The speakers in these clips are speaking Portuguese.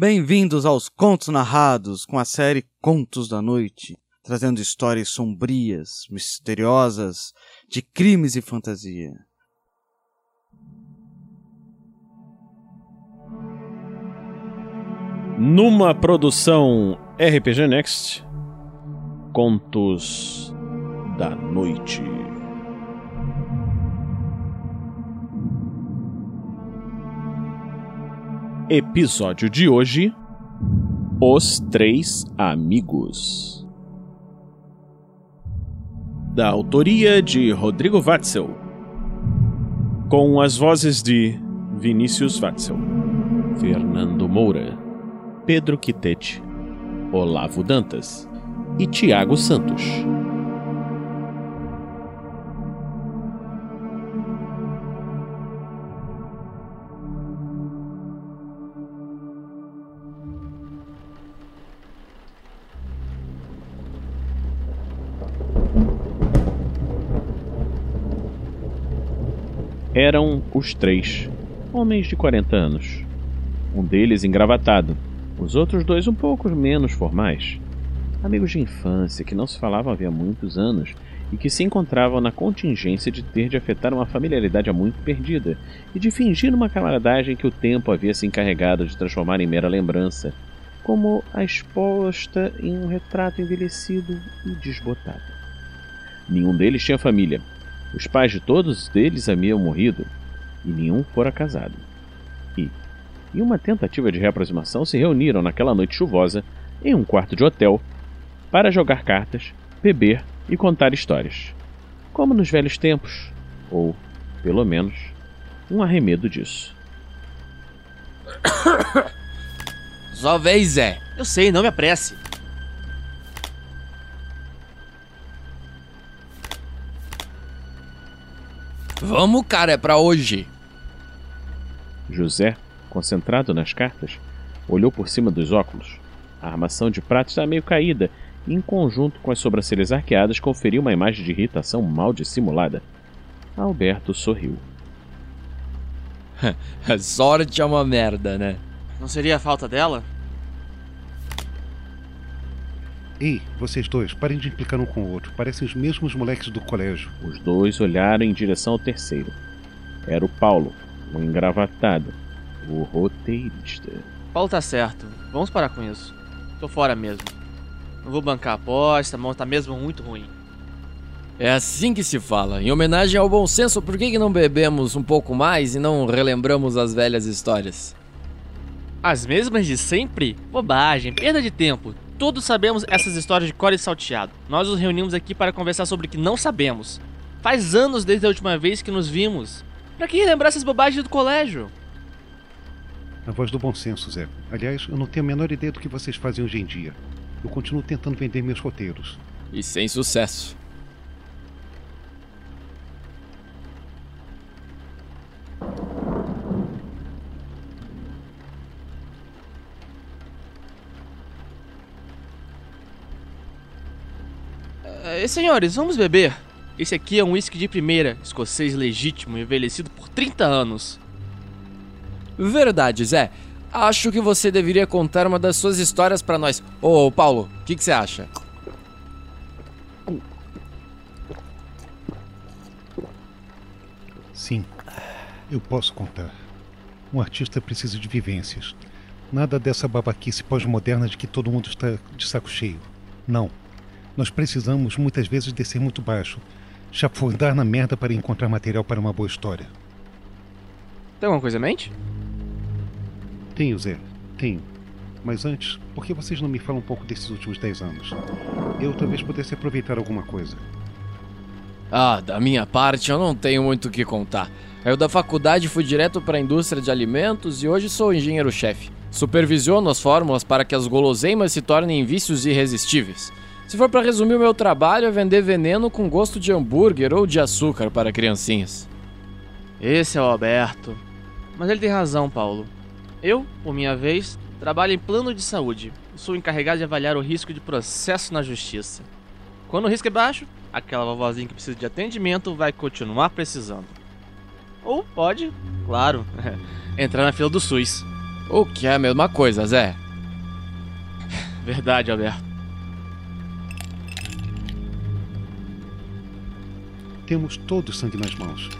Bem-vindos aos Contos Narrados com a série Contos da Noite, trazendo histórias sombrias, misteriosas, de crimes e fantasia. Numa produção RPG Next, Contos da Noite. Episódio de hoje: Os Três Amigos. Da autoria de Rodrigo Watzel, com as vozes de Vinícius Watzel, Fernando Moura, Pedro Quitete, Olavo Dantas e Tiago Santos. Eram os três, homens de 40 anos. Um deles engravatado, os outros dois um pouco menos formais. Amigos de infância que não se falavam havia muitos anos e que se encontravam na contingência de ter de afetar uma familiaridade há muito perdida e de fingir uma camaradagem que o tempo havia se encarregado de transformar em mera lembrança, como a exposta em um retrato envelhecido e desbotado. Nenhum deles tinha família. Os pais de todos eles haviam morrido e nenhum fora casado. E, em uma tentativa de reaproximação, se reuniram naquela noite chuvosa em um quarto de hotel para jogar cartas, beber e contar histórias. Como nos velhos tempos, ou, pelo menos, um arremedo disso. Só vez, Zé. Eu sei, não me apresse. Vamos, cara, é pra hoje. José, concentrado nas cartas, olhou por cima dos óculos. A armação de prata estava meio caída e, em conjunto com as sobrancelhas arqueadas, conferiu uma imagem de irritação mal dissimulada. Alberto sorriu. Sorte é uma merda, né? Não seria a falta dela? Ei, vocês dois, parem de implicar um com o outro. Parecem os mesmos moleques do colégio. Os dois olharam em direção ao terceiro. Era o Paulo, o engravatado, o roteirista. Paulo tá certo. Vamos parar com isso. Tô fora mesmo. Não vou bancar a aposta, a mão tá mesmo muito ruim. É assim que se fala. Em homenagem ao bom senso, por que, que não bebemos um pouco mais e não relembramos as velhas histórias? As mesmas de sempre? Bobagem, perda de tempo. Todos sabemos essas histórias de core salteado. Nós nos reunimos aqui para conversar sobre o que não sabemos. Faz anos desde a última vez que nos vimos. Pra que relembrar essas bobagens do colégio? A voz do bom senso, Zé. Aliás, eu não tenho a menor ideia do que vocês fazem hoje em dia. Eu continuo tentando vender meus roteiros. E sem sucesso. Eh, senhores, vamos beber. Esse aqui é um whisky de primeira, escocês legítimo, envelhecido por 30 anos. Verdade, Zé. Acho que você deveria contar uma das suas histórias pra nós. Ô, Paulo, o que que você acha? Sim, eu posso contar. Um artista precisa de vivências. Nada dessa babaquice pós-moderna de que todo mundo está de saco cheio. Não. Nós precisamos muitas vezes descer muito baixo, chafurdar na merda para encontrar material para uma boa história. Tem alguma coisa em mente? Tenho, Zé, tenho. Mas antes, por que vocês não me falam um pouco desses últimos 10 anos? Eu talvez pudesse aproveitar alguma coisa. Ah, da minha parte, eu não tenho muito o que contar. Eu da faculdade fui direto para a indústria de alimentos e hoje sou engenheiro-chefe. Supervisiono as fórmulas para que as guloseimas se tornem vícios irresistíveis. Se for para resumir o meu trabalho, é vender veneno com gosto de hambúrguer ou de açúcar para criancinhas. Esse é o Alberto. Mas ele tem razão, Paulo. Eu, por minha vez, trabalho em plano de saúde. Sou encarregado de avaliar o risco de processo na justiça. Quando o risco é baixo, aquela vovozinha que precisa de atendimento vai continuar precisando. Ou pode, claro, entrar na fila do SUS. O que é a mesma coisa, Zé? Verdade, Alberto. Temos todo o sangue nas mãos.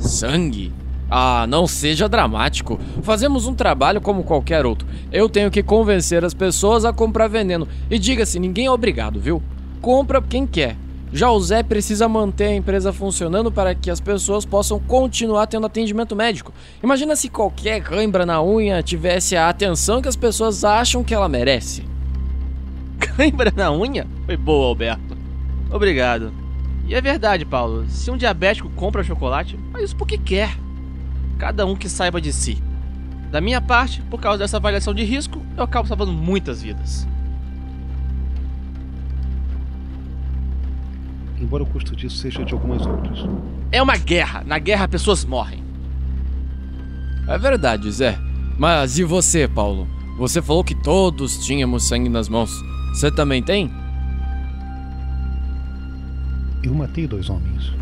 Sangue? Ah, não seja dramático. Fazemos um trabalho como qualquer outro. Eu tenho que convencer as pessoas a comprar veneno. E diga-se, ninguém é obrigado, viu? Compra quem quer. Já o Zé precisa manter a empresa funcionando para que as pessoas possam continuar tendo atendimento médico. Imagina se qualquer cãibra na unha tivesse a atenção que as pessoas acham que ela merece. Cãibra na unha? Foi boa, Alberto. Obrigado. E é verdade, Paulo. Se um diabético compra chocolate, faz isso porque quer. Cada um que saiba de si. Da minha parte, por causa dessa avaliação de risco, eu acabo salvando muitas vidas. Embora o custo disso seja de algumas outras. É uma guerra. Na guerra, pessoas morrem. É verdade, Zé. Mas e você, Paulo? Você falou que todos tínhamos sangue nas mãos. Você também tem? Eu matei dois homens.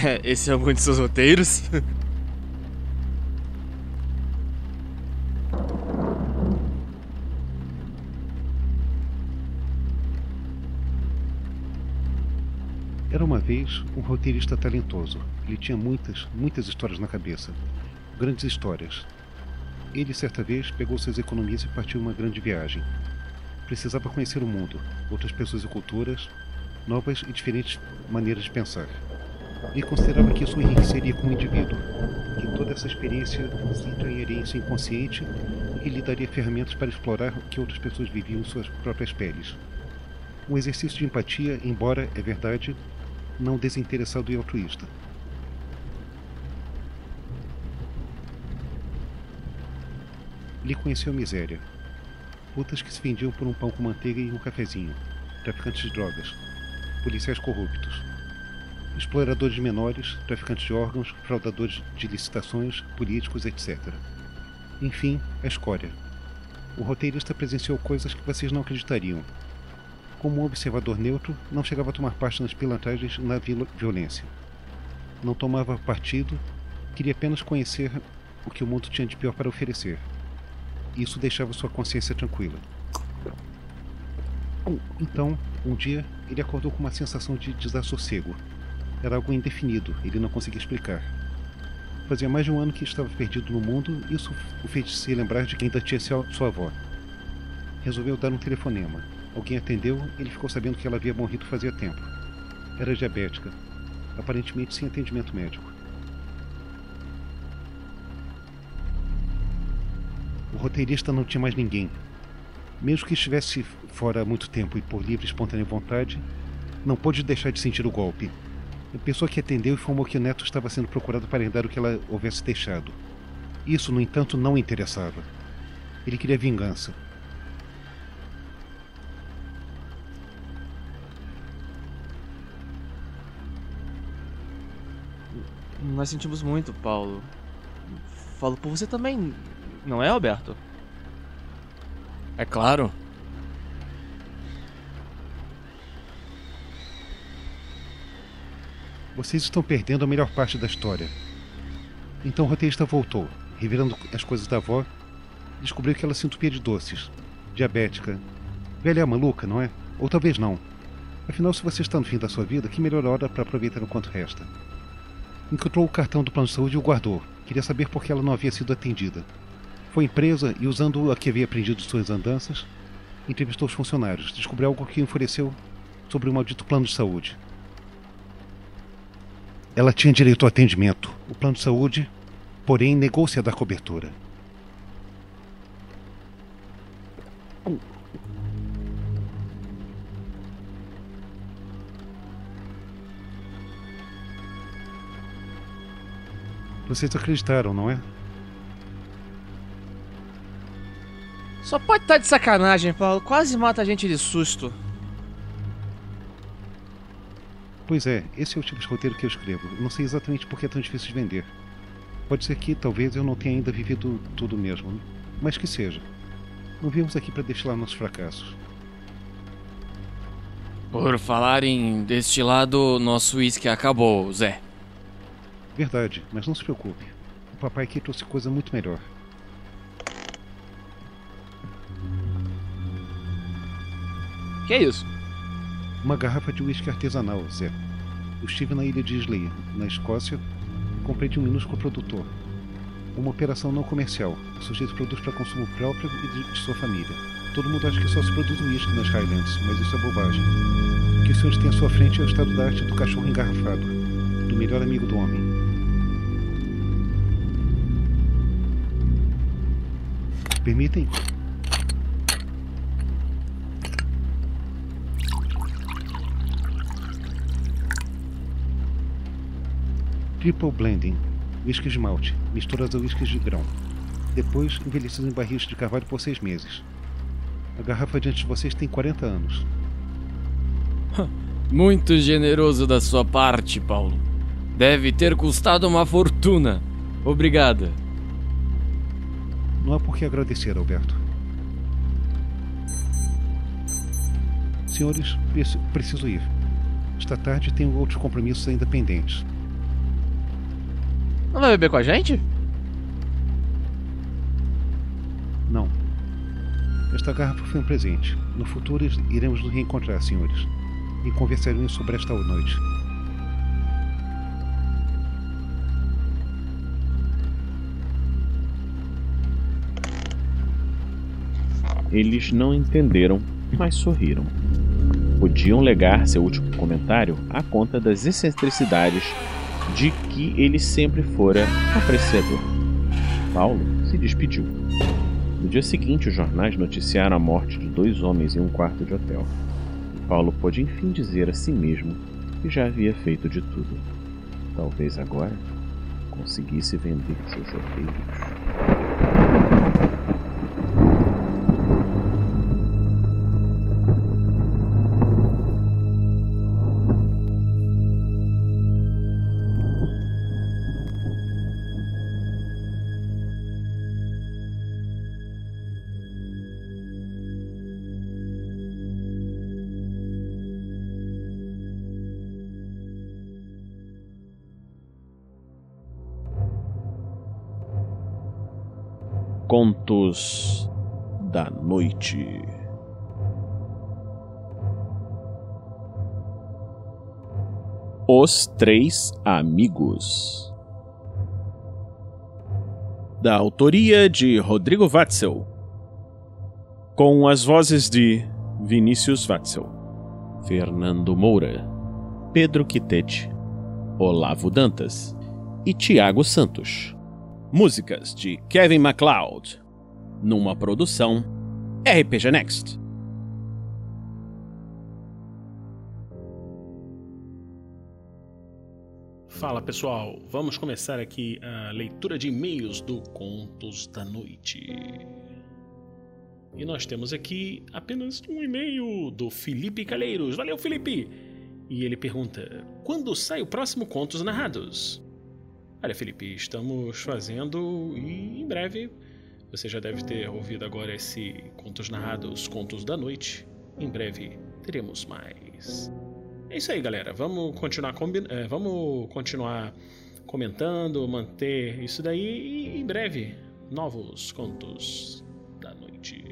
Esse é algum de seus roteiros? Era uma vez um roteirista talentoso. Ele tinha muitas, muitas histórias na cabeça. Grandes histórias. Ele, certa vez, pegou suas economias e partiu uma grande viagem. Precisava conhecer o mundo, outras pessoas e culturas, novas e diferentes maneiras de pensar. Ele considerava que isso enriqueceria como indivíduo, que toda essa experiência se entranharia em seu inconsciente e lhe daria ferramentas para explorar o que outras pessoas viviam em suas próprias peles. Um exercício de empatia, embora, é verdade, não desinteressado e altruísta. Ele conheceu a miséria. Putas que se vendiam por um pão com manteiga e um cafezinho. Traficantes de drogas. Policiais corruptos. Exploradores menores, traficantes de órgãos, fraudadores de licitações, políticos, etc. Enfim, a escória. O roteirista presenciou coisas que vocês não acreditariam. Como um observador neutro, não chegava a tomar parte nas pilantragens na violência. Não tomava partido, queria apenas conhecer o que o mundo tinha de pior para oferecer. Isso deixava sua consciência tranquila. Então, um dia, ele acordou com uma sensação de desassossego. Era algo indefinido, ele não conseguia explicar. Fazia mais de um ano que estava perdido no mundo, e isso o fez se lembrar de que ainda tinha sua avó. Resolveu dar um telefonema. Alguém atendeu e ele ficou sabendo que ela havia morrido fazia tempo. Era diabética, aparentemente sem atendimento médico. O roteirista não tinha mais ninguém. Mesmo que estivesse fora há muito tempo e por livre e espontânea vontade, não pôde deixar de sentir o golpe. A pessoa que atendeu informou que o neto estava sendo procurado para herdar o que ela houvesse deixado. Isso, no entanto, não o interessava. Ele queria vingança. Nós sentimos muito, Paulo. Falo por você também, não é, Alberto? É claro. Vocês estão perdendo a melhor parte da história. Então o roteirista voltou, revirando as coisas da avó, descobriu que ela se entupia de doces, diabética. Velha maluca, não é? Ou talvez não. Afinal, se você está no fim da sua vida, que melhor hora para aproveitar enquanto resta? Encontrou o cartão do plano de saúde e o guardou. Queria saber por que ela não havia sido atendida. Foi presa e, usando o que havia aprendido suas andanças, entrevistou os funcionários. Descobriu algo que enfureceu sobre o maldito plano de saúde. Ela tinha direito ao atendimento. O plano de saúde, porém, negou-se a dar cobertura. Vocês acreditaram, não é? Só pode estar tá de sacanagem, Paulo. Quase mata a gente de susto. Pois é, esse é o tipo de roteiro que eu escrevo. Não sei exatamente por que é tão difícil de vender. Pode ser que talvez eu não tenha ainda vivido tudo mesmo, mas que seja. Não viemos aqui para destilar nossos fracassos. Por falar em destilado, nosso uísque acabou, Zé. Verdade, mas não se preocupe. O papai aqui trouxe coisa muito melhor. Que é isso? Uma garrafa de uísque artesanal, Zé. Eu estive na ilha de Islay, na Escócia, comprei de um minúsculo produtor. Uma operação não comercial. O sujeito produz para consumo próprio e de, sua família. Todo mundo acha que só se produz uísque nas Highlands, mas isso é bobagem. O que os senhores têm à sua frente é o estado da arte do cachorro engarrafado, do melhor amigo do homem. Permitem? Triple Blending, whisky de malte, misturas a whiskies de grão. Depois, envelhecido em barris de carvalho por seis meses. A garrafa diante de vocês tem 40 anos. Muito generoso da sua parte, Paulo. Deve ter custado uma fortuna. Obrigada. Não há por que agradecer, Alberto. Senhores, preciso ir. Esta tarde tenho outros compromissos ainda pendentes. Não vai beber com a gente? Não. Esta garrafa foi um presente. No futuro iremos nos reencontrar, senhores. E conversaremos sobre esta noite. Eles não entenderam, mas sorriram. Podiam legar seu último comentário à conta das excentricidades de que ele sempre fora apreciador. Paulo se despediu. No dia seguinte, os jornais noticiaram a morte de dois homens em um quarto de hotel. E Paulo pôde enfim dizer a si mesmo que já havia feito de tudo. Talvez agora conseguisse vender seus roteiros. Contos da Noite. Os Três Amigos. Da autoria de Rodrigo Watzel. Com as vozes de Vinícius Watzel, Fernando Moura, Pedro Quitete, Olavo Dantas e Tiago Santos. Músicas de Kevin MacLeod. Numa produção RPG Next. Fala pessoal, vamos começar aqui a leitura de e-mails do Contos da Noite. E nós temos aqui apenas um e-mail do Felipe Calheiros. Valeu, Felipe! E ele pergunta: quando sai o próximo Contos Narrados? Olha, Felipe, estamos fazendo e em breve você já deve ter ouvido agora esse Contos Narrados, Contos da Noite. Em breve teremos mais. É isso aí, galera. Vamos continuar combi é, vamos continuar comentando, manter isso daí e em breve novos contos da noite.